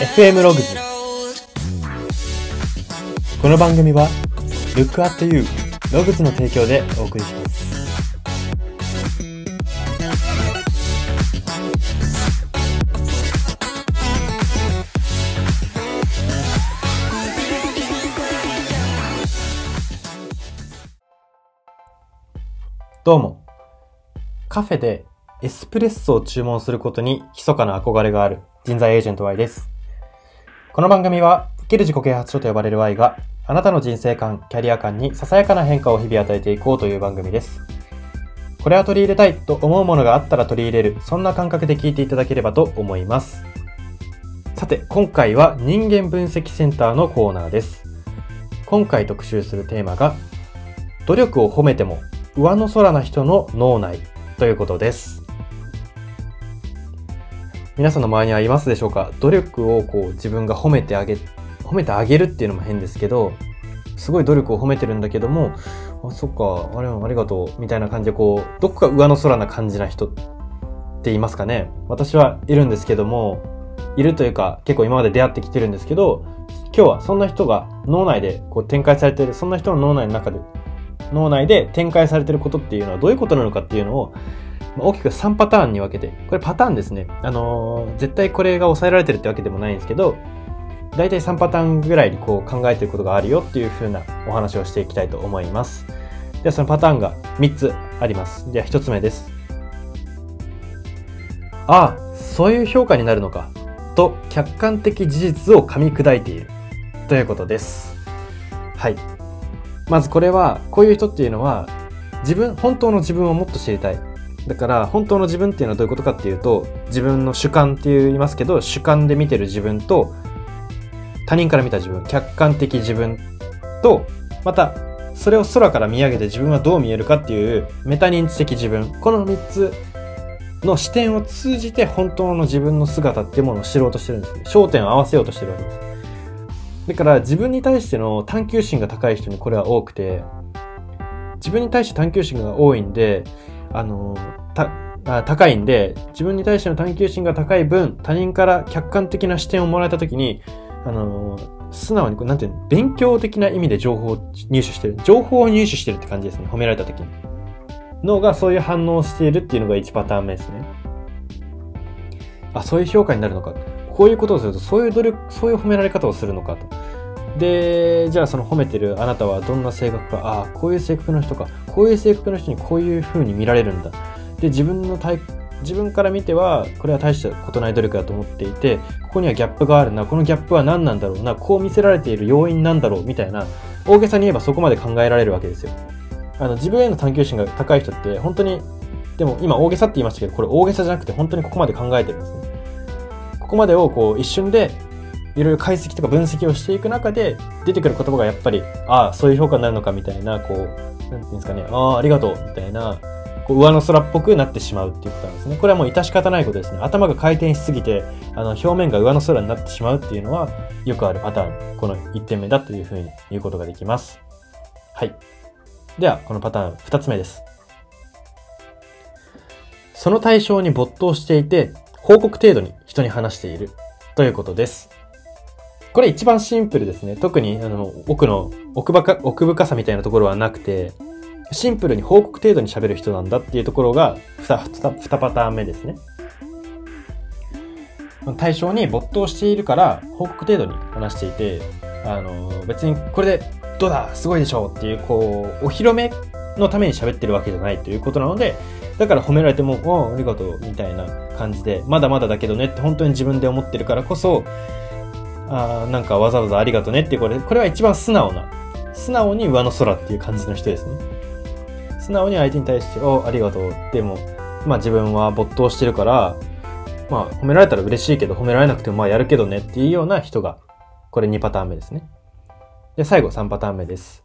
FM ログズこの番組は Look at You ログズの提供でお送りします。どうも。カフェでエスプレッソを注文することに密かな憧れがある人材エージェント Y です。この番組は生きる自己啓発書と呼ばれる Y があなたの人生観、キャリア観にささやかな変化を日々与えていこうという番組です。これは取り入れたいと思うものがあったら取り入れる、そんな感覚で聞いていただければと思います。さて、今回は人間分析センターのコーナーです。今回特集するテーマが、努力を褒めても上の空な人の脳内ということです。皆さんの周りにはいますでしょうか？努力をこう自分が褒めてあげ、褒めてあげるっていうのも変ですけど、すごい努力を褒めてるんだけども、あ、そっか、あれありがとう、みたいな感じでこう、どこか上の空な感じな人って言いますかね？私はいるんですけども、いるというか結構今まで出会ってきてるんですけど、今日はそんな人が脳内でこう展開されてる、そんな人の脳内の中で、脳内で展開されてることっていうのはどういうことなのかっていうのを、大きく3パターンに分けて、これパターンですね。あのー絶対これが抑えられてるってわけでもないんですけど、大体3パターンぐらいにこう考えてることがあるよっていう風なお話をしていきたいと思います。ではそのパターンが3つあります。では1つ目です。ああ、そういう評価になるのか。と客観的事実を噛み砕いている。ということです。はい。まずこれは、こういう人っていうのは、自分、本当の自分をもっと知りたい。だから、本当の自分っていうのはどういうことかっていうと、自分の主観って言いますけど、主観で見てる自分と、他人から見た自分、客観的自分と、また、それを空から見上げて自分はどう見えるかっていうメタ認知的自分。この3つの視点を通じて本当の自分の姿っていうものを知ろうとしてるんです。焦点を合わせようとしてるわけです。だから自分に対しての探求心が高い人にこれは多くて、自分に対して探求心が多いんで、あの、た、あ高いんで、自分に対しての探求心が高い分、他人から客観的な視点をもらえたときに、あの、素直にこう、なんていうの、勉強的な意味で情報を入手してる。情報を入手してるって感じですね。褒められたときに。脳がそういう反応をしているっていうのが1パターン目ですね。あ、そういう評価になるのか。こういうことをすると、そういう努力、そういう褒められ方をするのかと。で、じゃあその褒めてるあなたはどんな性格か、ああ、こういう性格の人か、こういう性格の人にこういう風に見られるんだ。で、自分の体、自分から見ては、これは大したことない努力だと思っていて、ここにはギャップがあるな、このギャップは何なんだろうな、こう見せられている要因なんだろう、みたいな、大げさに言えばそこまで考えられるわけですよ。あの、自分への探求心が高い人って、本当に、でも今大げさって言いましたけど、これ大げさじゃなくて本当にここまで考えてるんですね。ここまでをこう一瞬でいろいろ解析とか分析をしていく中で出てくる言葉がやっぱり、ああ、そういう評価になるのかみたいな、こう、なんていうんですかね、ああ、ありがとうみたいな、こう上の空っぽくなってしまうって言ったんですね。これはもう致し方ないことですね。頭が回転しすぎて、あの、表面が上の空になってしまうっていうのは、よくあるパターン。この1点目だというふうに言うことができます。はい。では、このパターン2つ目です。その対象に没頭していて、報告程度に人に話しているということです。これ一番シンプルですね。特にあの奥の奥深奥深さみたいなところはなくて、シンプルに報告程度に喋る人なんだっていうところが 2, 2, 2パターン目ですね。対象に没頭しているから報告程度に話していて、あの別にこれでどうだすごいでしょうっていうこうお披露目のために喋ってるわけじゃないということなので、だから褒められても、おありがとう、みたいな感じで、まだまだだけどねって本当に自分で思ってるからこそ、あなんかわざわざありがとねってこれ、これは一番素直な、素直に上の空っていう感じの人ですね。素直に相手に対して、おありがとう。でも、まあ自分は没頭してるから、まあ褒められたら嬉しいけど、褒められなくてもまあやるけどねっていうような人が、これ2パターン目ですね。で、最後3パターン目です。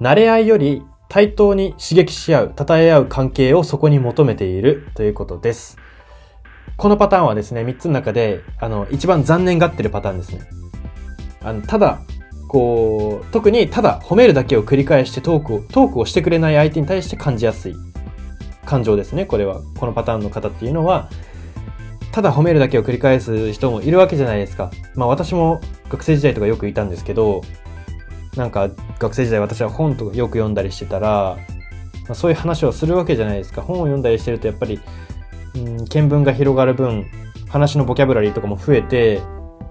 慣れ合いより対等に刺激し合う、称え合う関係をそこに求めているということです。このパターンはですね、3つの中で、あの、一番残念がってるパターンですね。あの、ただ、こう、特にただ褒めるだけを繰り返してトークを、トークをしてくれない相手に対して感じやすい感情ですね。これは、このパターンの方っていうのは、ただ褒めるだけを繰り返す人もいるわけじゃないですか。まあ私も学生時代とかよくいたんですけど、なんか学生時代私は本とかよく読んだりしてたら、まあ、そういう話をするわけじゃないですか。本を読んだりしてるとやっぱり、うん、見聞が広がる分、話のボキャブラリーとかも増えて、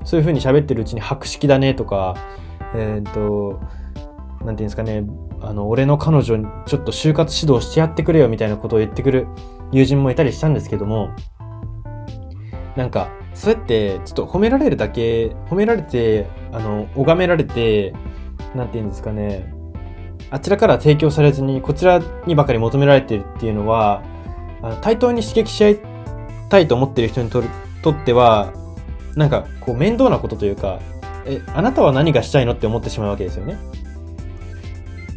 そういう風に喋ってるうちに博識だねとか、えっ、ー、と、なんていうんですかね、あの、俺の彼女にちょっと就活指導してやってくれよみたいなことを言ってくる友人もいたりしたんですけども、なんか、そうやって、ちょっと褒められるだけ、褒められて、あの、拝められて、なんていうんですかね、あちらから提供されずに、こちらにばかり求められてるっていうのは、対等に刺激し合いたいと思ってる人にとるとっては、なんか、こう、面倒なことというか、え、あなたは何がしたいのって思ってしまうわけですよね。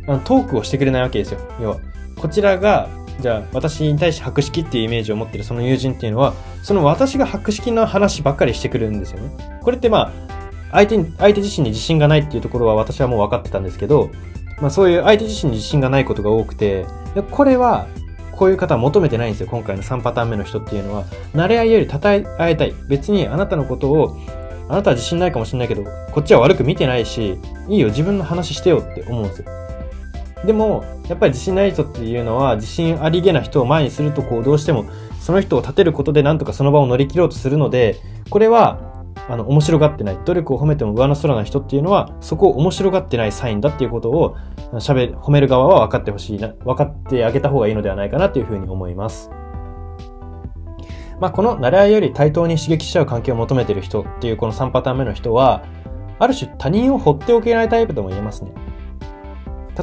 あのトークをしてくれないわけですよ。要は、こちらが、じゃあ、私に対して博識っていうイメージを持ってるその友人っていうのは、その私が博識の話ばっかりしてくるんですよね。これってまあ、相手に、相手自身に自信がないっていうところは私はもう分かってたんですけど、まあそういう相手自身に自信がないことが多くて、これは、こういう方は求めてないんですよ。今回の3パターン目の人っていうのは。慣れ合いより称え合いたい。別にあなたのことを、あなたは自信ないかもしれないけど、こっちは悪く見てないし、いいよ、自分の話してよって思うんですよ。でも、やっぱり自信ない人っていうのは、自信ありげな人を前にすると、こう、どうしても、その人を立てることでなんとかその場を乗り切ろうとするので、これは、あの、面白がってない。努力を褒めても上の空な人っていうのは、そこを面白がってないサインだっていうことを、喋、褒める側は分かってほしいな、分かってあげた方がいいのではないかなというふうに思います。まあ、この慣れ合いより対等に刺激しちゃう関係を求めてる人っていうこの3パターン目の人は、ある種他人を放っておけないタイプとも言えますね。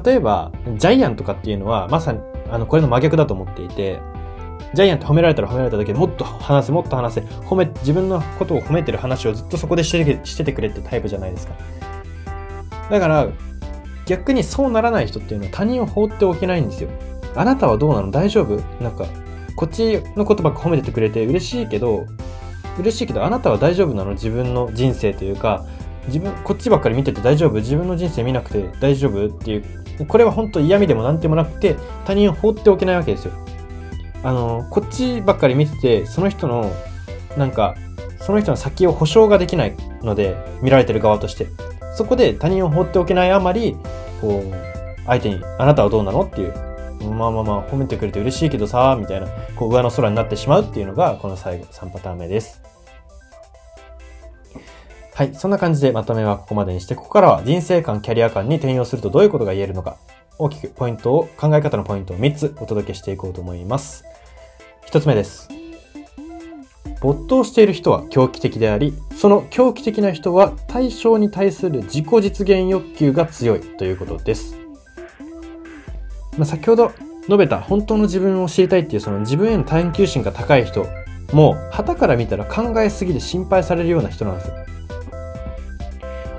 例えば、ジャイアンとかっていうのは、まさに、あの、これの真逆だと思っていて、ジャイアンって褒められたら褒められただけでもっと話せ、もっと話せ、褒め、自分のことを褒めてる話をずっとそこでしてしててくれってタイプじゃないですか。だから、逆にそうならない人っていうのは他人を放っておけないんですよ。あなたはどうなの？大丈夫？なんか、こっちのことばっか褒めててくれて嬉しいけど、嬉しいけど、あなたは大丈夫なの？自分の人生というか、自分、こっちばっかり見てて大丈夫？自分の人生見なくて大丈夫？っていう、これは本当嫌味でも何でもなくて、他人を放っておけないわけですよ。あの、こっちばっかり見てて、その人の、なんか、その人の先を保証ができないので、見られてる側として。そこで他人を放っておけないあまり、こう、相手に、あなたはどうなのっていう、まあまあまあ、褒めてくれて嬉しいけどさ、みたいな、こう、上の空になってしまうっていうのが、この最後、3パターン目です。はい。そんな感じでまとめはここまでにして、ここからは人生観、キャリア観に転用するとどういうことが言えるのか、大きくポイントを、考え方のポイントを3つお届けしていこうと思います。1つ目です。没頭している人は狂気的であり、その狂気的な人は対象に対する自己実現欲求が強いということです。まあ、先ほど述べた本当の自分を知りたいっていうその自分への探求心が高い人も、旗から見たら考えすぎで心配されるような人なんです。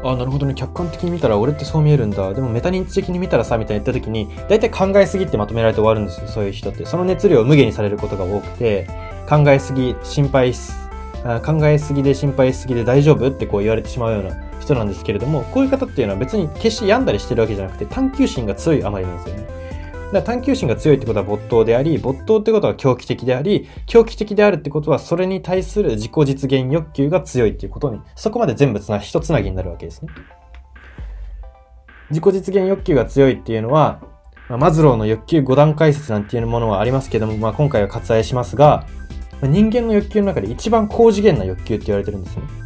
あなるほどね、客観的に見たら俺ってそう見えるんだ。でもメタ認知的に見たらさ、みたいな言った時に、大体考えすぎってまとめられて終わるんですよ、そういう人って。その熱量を無限にされることが多くて、考えすぎ、心配す考えすぎで心配しすぎで大丈夫ってこう言われてしまうような人なんですけれども、こういう方っていうのは別に決して病んだりしてるわけじゃなくて、探求心が強いあまりなんですよね。だ探求心が強いってことは没頭であり、没頭ってことは狂気的であり、狂気的であるってことはそれに対する自己実現欲求が強いっていうことに、そこまで全部つな、一つなぎになるわけですね。自己実現欲求が強いっていうのは、まあ、マズローの欲求5段階説なんていうものはありますけども、まあ、今回は割愛しますが、人間の欲求の中で一番高次元な欲求って言われてるんですね。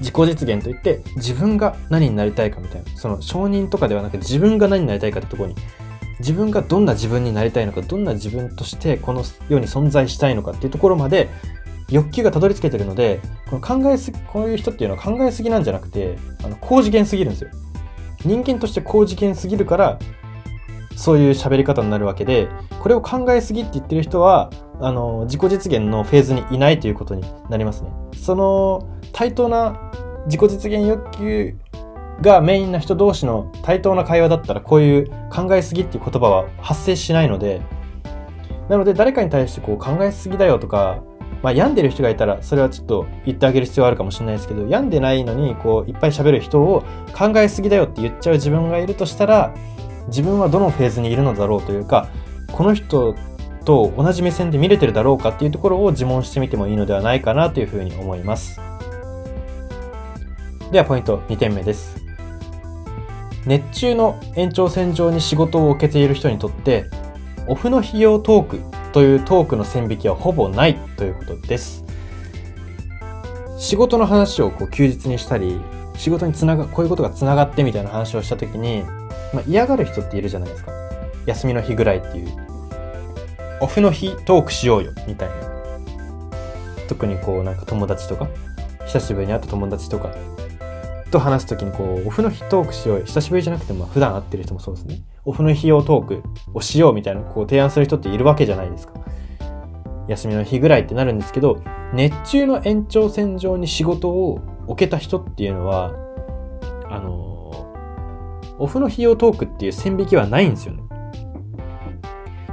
自己実現といって、自分が何になりたいかみたいな。その承認とかではなくて自分が何になりたいかってところに、自分がどんな自分になりたいのか、どんな自分としてこの世に存在したいのかっていうところまで欲求がたどり着けてるので、この考えす、こういう人っていうのは考えすぎなんじゃなくて、あの、高次元すぎるんですよ。人間として高次元すぎるから、そういう喋り方になるわけで、これを考えすぎって言ってる人は、あの、自己実現のフェーズにいないということになりますね。その、対等な自己実現欲求がメインな人同士の対等な会話だったら、こういう考えすぎっていう言葉は発生しないので、なので誰かに対してこう考えすぎだよとか、まあ、病んでる人がいたら、それはちょっと言ってあげる必要はあるかもしれないですけど、病んでないのに、こう、いっぱい喋る人を考えすぎだよって言っちゃう自分がいるとしたら、自分はどのフェーズにいるのだろうというか、この人と同じ目線で見れてるだろうかっていうところを自問してみてもいいのではないかなというふうに思います。ではポイント2点目です。熱中の延長線上に仕事を受けている人にとって、オフの費用トークというトークの線引きはほぼないということです。仕事の話をこう休日にしたり、仕事につなが、こういうことがつながってみたいな話をしたときに、まあ、嫌がる人っているじゃないですか。休みの日ぐらいっていう。オフの日トークしようよ、みたいな。特にこうなんか友達とか、久しぶりに会った友達とか、と話すときにこう、オフの日トークしよう。久しぶりじゃなくても普段会ってる人もそうですね。オフの日用トークをしようみたいなこう提案する人っているわけじゃないですか。休みの日ぐらいってなるんですけど、熱中の延長線上に仕事を置けた人っていうのは、あのオフの費用トークっていう線引きはないんですよね。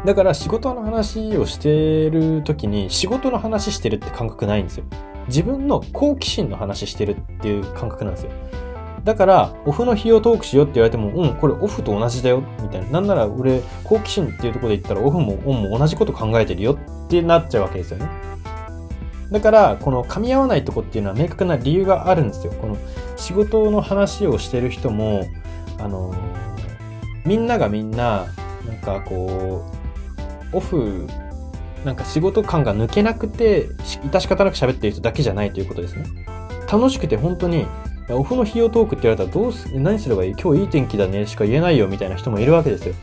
だから仕事の話をしてる時に仕事の話してるって感覚ないんですよ。自分の好奇心の話してるっていう感覚なんですよ。だから、オフの費用トークしようって言われても、うん、これオフと同じだよ、みたいな。なんなら俺、好奇心っていうところで言ったら、オフもオンも同じこと考えてるよってなっちゃうわけですよね。だから、この噛み合わないとこっていうのは明確な理由があるんですよ。この仕事の話をしてる人も、あのみんながみんな、なんかこう、オフなんか仕事感が抜けなくて、致し方なく喋ってる人だけじゃないということですね。楽しくて本当に、オフの費用トークって言われたらどうす、何すればいい？今日いい天気だねしか言えないよみたいな人もいるわけですよ。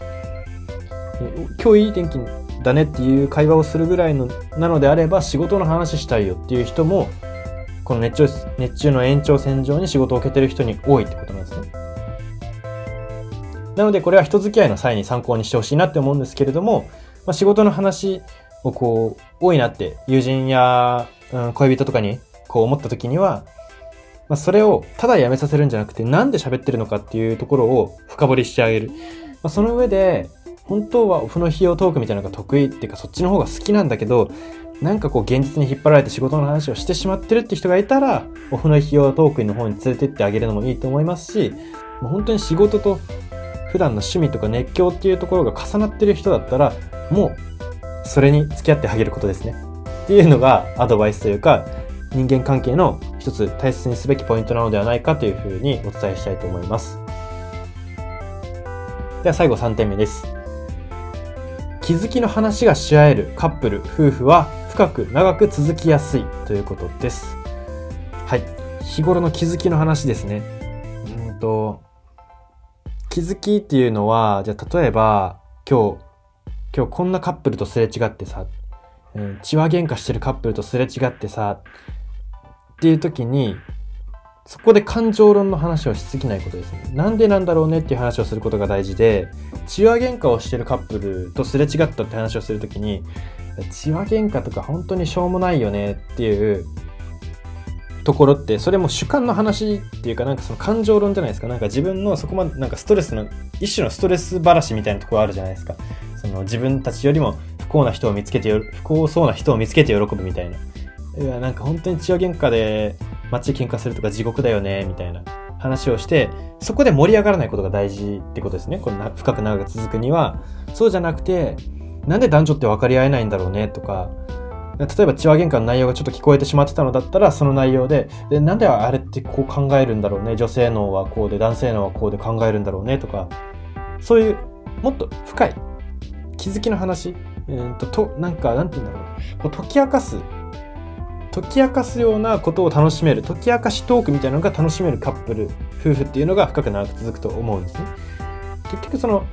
今日いい天気だねっていう会話をするぐらいの、なのであれば仕事の話したいよっていう人も、この熱中、熱中の延長線上に仕事を受けてる人に多いってことなんですね。なのでこれは人付き合いの際に参考にしてほしいなって思うんですけれども、まあ、仕事の話をこう、多いなって友人や、うん、恋人とかにこう思った時には、まあ、それをただやめさせるんじゃなくて、なんで喋ってるのかっていうところを深掘りしてあげる。まあ、その上で、本当はオフの費用トークみたいなのが得意っていうか、そっちの方が好きなんだけど、なんかこう現実に引っ張られて仕事の話をしてしまってるって人がいたら、オフの費用トークの方に連れてってあげるのもいいと思いますし、もう本当に仕事と普段の趣味とか熱狂っていうところが重なってる人だったら、もうそれに付き合ってあげることですね。っていうのがアドバイスというか、人間関係の一つ大切にすべきポイントなのではないかというふうにお伝えしたいと思います。では最後3点目です。気づきの話がし合えるカップル、夫婦は深く長く続きやすいということです。はい。日頃の気づきの話ですね。うんと、気づきっていうのは、じゃあ例えば今日今日こんなカップルとすれ違ってさ、うん、血話喧嘩してるカップルとすれ違ってさ、っていう時に、そこで感情論の話をしすぎないことですね。なんでなんだろうねっていう話をすることが大事で、血話喧嘩をしてるカップルとすれ違ったって話をするときに、血話喧嘩とか本当にしょうもないよねっていうところって、それも主観の話っていうか、なんかその感情論じゃないですか。なんか自分のそこまでなんかストレスの、一種のストレス話みたいなところあるじゃないですか。その自分たちよりも不幸な人を見つけて不幸そうな人を見つけて喜ぶみたいな。いや、なんか本当に血は喧嘩で街喧嘩するとか地獄だよね、みたいな話をして、そこで盛り上がらないことが大事ってことですね。この深く長く続くには。そうじゃなくて、なんで男女って分かり合えないんだろうね、とか、例えば血話喧嘩の内容がちょっと聞こえてしまってたのだったら、その内容で、で、なんであれってこう考えるんだろうね。女性脳はこうで、男性脳はこうで考えるんだろうね、とか、そういう、もっと深い気づきの話、えー、と、と、なんか、なんて言うんだろう。こう解き明かす、解き明かすようなことを楽しめる、解き明かしトークみたいなのが楽しめるカップル、夫婦っていうのが深く長く続くと思うんですね。結局その、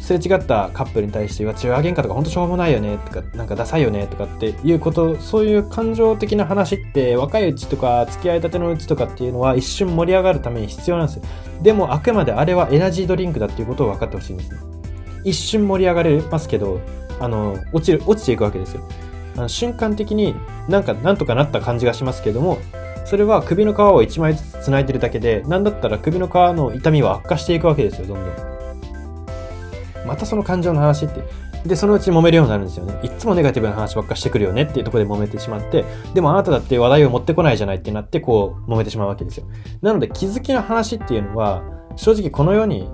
すれ違ったカップルに対しては、中和喧嘩とか本当しょうもないよねとか、なんかダサいよねとかっていうこと、そういう感情的な話って若いうちとか付き合いたてのうちとかっていうのは一瞬盛り上がるために必要なんですよ。でもあくまであれはエナジードリンクだっていうことを分かってほしいんですね。一瞬盛り上がれますけど、あの、落ちる、落ちていくわけですよ。あの瞬間的になんかなんとかなった感じがしますけども、それは首の皮を1枚ずつ繋いでるだけで、なんだったら首の皮の痛みは悪化していくわけですよ、どんどん。またその感情の話って。で、そのうち揉めるようになるんですよね。いつもネガティブな話ばっかしてくるよねっていうところで揉めてしまって、でもあなただって話題を持ってこないじゃないってなって、こう、揉めてしまうわけですよ。なので、気づきの話っていうのは、正直この世に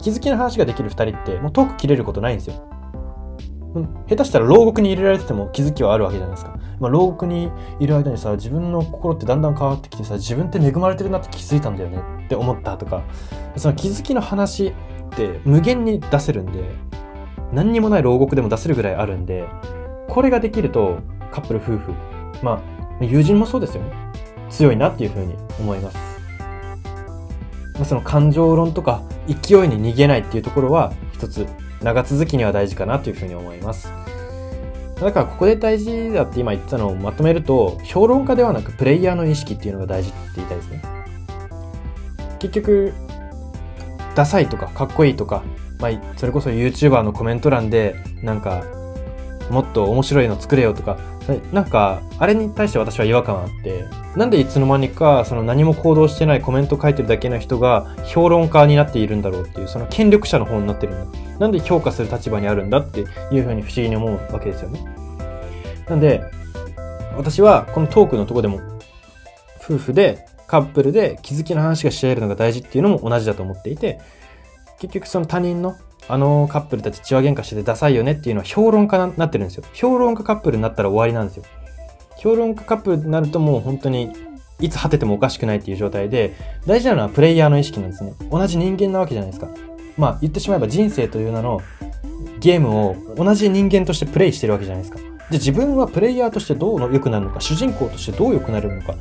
気づきの話ができる2人ってもう遠く切れることないんですよ。下手したら牢獄に入れられてても気づきはあるわけじゃないですか。まあ、牢獄にいる間にさ、自分の心ってだんだん変わってきてさ、自分って恵まれてるなって気づいたんだよねって思ったとか、その気づきの話って無限に出せるんで、何にもない牢獄でも出せるぐらいあるんで、これができるとカップル夫婦、まあ、友人もそうですよね。強いなっていうふうに思います。まあ、その感情論とか勢いに逃げないっていうところは一つ長続きには大事かなというふうに思います。だからここで大事だって今言ったのをまとめると、評論家ではなくプレイヤーの意識っていうのが大事って言いたいですね。結局、ダサいとかかっこいいとか、まあ、それこそ YouTuber のコメント欄で、なんか、もっと面白いの作れよとか、なんか、あれに対して私は違和感あって、なんでいつの間にか、その何も行動してないコメント書いてるだけの人が評論家になっているんだろうっていう、その権力者の方になってるんだ。なんで評価する立場にあるんだっていうふうに不思議に思うわけですよね。なんで、私はこのトークのとこでも、夫婦で、カップルで気づきの話がし合えるのが大事っていうのも同じだと思っていて、結局その他人のあのカップルたち血は喧嘩しててダサいよねっていうのは評論家になってるんですよ。評論家カップルになったら終わりなんですよ。評論家カップルになるともう本当にいつ果ててもおかしくないっていう状態で、大事なのはプレイヤーの意識なんですね。同じ人間なわけじゃないですか。まあ言ってしまえば人生という名のゲームを同じ人間としてプレイしてるわけじゃないですか。で、自分はプレイヤーとしてどう良くなるのか、主人公としてどう良くなるのか、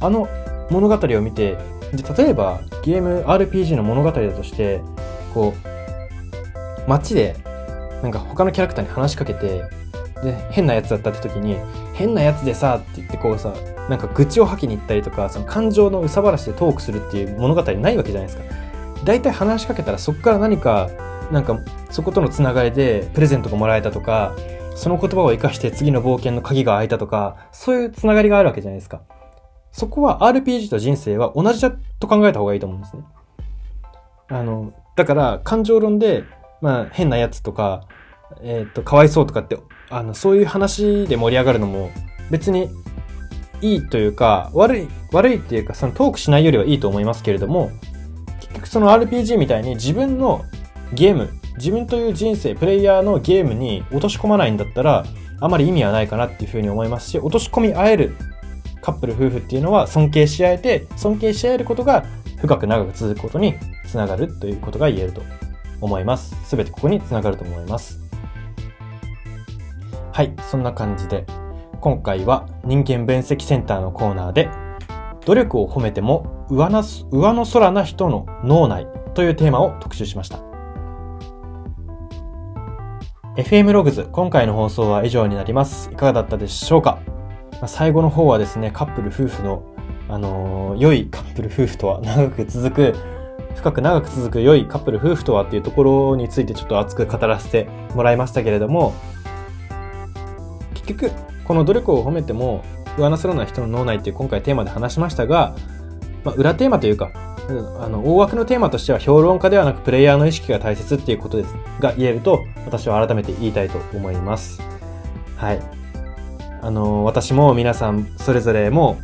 あの物語を見て、で例えばゲーム RPG の物語だとして、こう、街でなんか他のキャラクターに話しかけて、で、変なやつだったって時に、変なやつでさ、って言ってこうさ、なんか愚痴を吐きに行ったりとか、その感情の憂さ晴らしでトークするっていう物語ないわけじゃないですか。大体話しかけたらそこから何か、なんかそことのつながりでプレゼントがもらえたとか、その言葉を活かして次の冒険の鍵が開いたとか、そういうつながりがあるわけじゃないですか。そこは RPG と人生は同じだと考えた方がいいと思うんですね。あの、だから感情論で、まあ変なやつとか、えっ、ー、と、かわいそうとかって、あの、そういう話で盛り上がるのも別にいいというか、悪い、悪いっていうか、そのトークしないよりはいいと思いますけれども、結局その RPG みたいに自分のゲーム、自分という人生、プレイヤーのゲームに落とし込まないんだったら、あまり意味はないかなっていうふうに思いますし、落とし込み合えるカップル夫婦っていうのは尊敬し合えて、尊敬し合えることが深く長く続くことにつながるということが言えると。思います。すべてここにつながると思います。はい、そんな感じで、今回は人間分析センターのコーナーで、努力を褒めても上の上の空な人の脳内というテーマを特集しました。FM ログズ、今回の放送は以上になります。いかがだったでしょうか？最後の方はですね、カップル夫婦の、あのー、良いカップル夫婦とは長く続く、深く長く続く良いカップル夫婦とはっていうところについてちょっと熱く語らせてもらいましたけれども、結局、この努力を褒めても上の空な人の脳内っていう今回テーマで話しましたが、まあ、裏テーマというか、あの、大枠のテーマとしては評論家ではなくプレイヤーの意識が大切っていうことですが言えると、私は改めて言いたいと思います。はい。あの、私も皆さんそれぞれも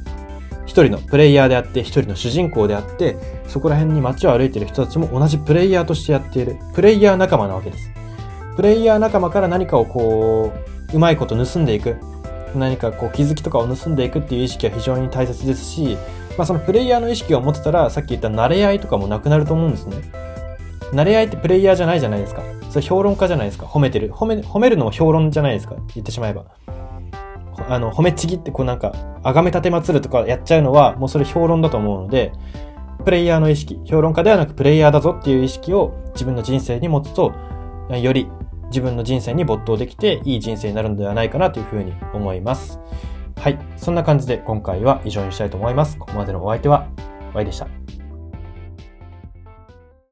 一人のプレイヤーであって、一人の主人公であって、そこら辺に街を歩いている人たちも同じプレイヤーとしてやっている、プレイヤー仲間なわけです。プレイヤー仲間から何かをこう、うまいこと盗んでいく。何かこう気づきとかを盗んでいくっていう意識は非常に大切ですし、まあ、そのプレイヤーの意識を持ってたら、さっき言った慣れ合いとかもなくなると思うんですね。慣れ合いってプレイヤーじゃないじゃないですか。それ評論家じゃないですか。褒めてる。褒め、褒めるのも評論じゃないですか。言ってしまえば。あの、褒めちぎってこうなんか、あがめ立てまつるとかやっちゃうのは、もうそれ評論だと思うので、プレイヤーの意識、評論家ではなくプレイヤーだぞっていう意識を自分の人生に持つと、より自分の人生に没頭できていい人生になるのではないかなというふうに思います。はい。そんな感じで今回は以上にしたいと思います。ここまでのお相手は、Y でした。